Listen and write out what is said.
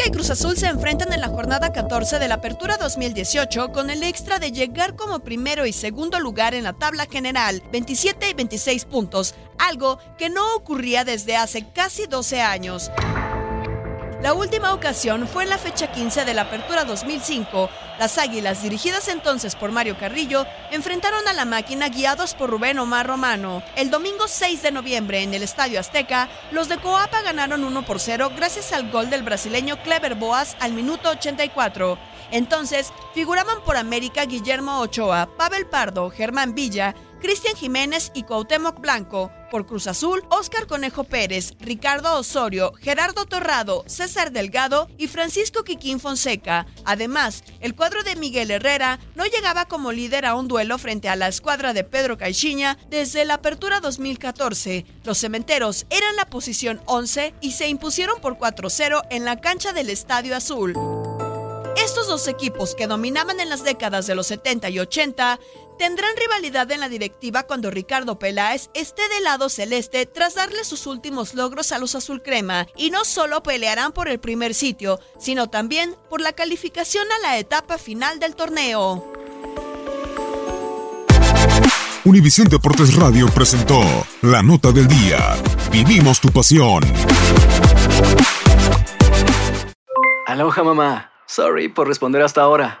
América y Cruz Azul se enfrentan en la jornada 14 de la Apertura 2018 con el extra de llegar como primero y segundo lugar en la tabla general, 27 y 26 puntos, algo que no ocurría desde hace casi 12 años. La última ocasión fue en la fecha 15 de la Apertura 2005. Las Águilas, dirigidas entonces por Mario Carrillo, enfrentaron a la máquina guiados por Rubén Omar Romano. El domingo 6 de noviembre en el Estadio Azteca, los de Coapa ganaron 1 por 0 gracias al gol del brasileño Clever Boas al minuto 84. Entonces, figuraban por América Guillermo Ochoa, Pavel Pardo, Germán Villa, Cristian Jiménez y Cuauhtémoc Blanco. Por Cruz Azul, Óscar Conejo Pérez, Ricardo Osorio, Gerardo Torrado, César Delgado y Francisco Quiquín Fonseca. Además, el cuadro de Miguel Herrera no llegaba como líder a un duelo frente a la escuadra de Pedro Caixinha desde la apertura 2014. Los cementeros eran la posición 11 y se impusieron por 4-0 en la cancha del Estadio Azul. Estos dos equipos que dominaban en las décadas de los 70 y 80 tendrán rivalidad en la directiva cuando Ricardo Peláez esté del lado celeste tras darle sus últimos logros a los azul crema y no solo pelearán por el primer sitio, sino también por la calificación a la etapa final del torneo. Univisión Deportes Radio presentó La Nota del Día. Vivimos tu pasión. Aloha mamá. Sorry por responder hasta ahora.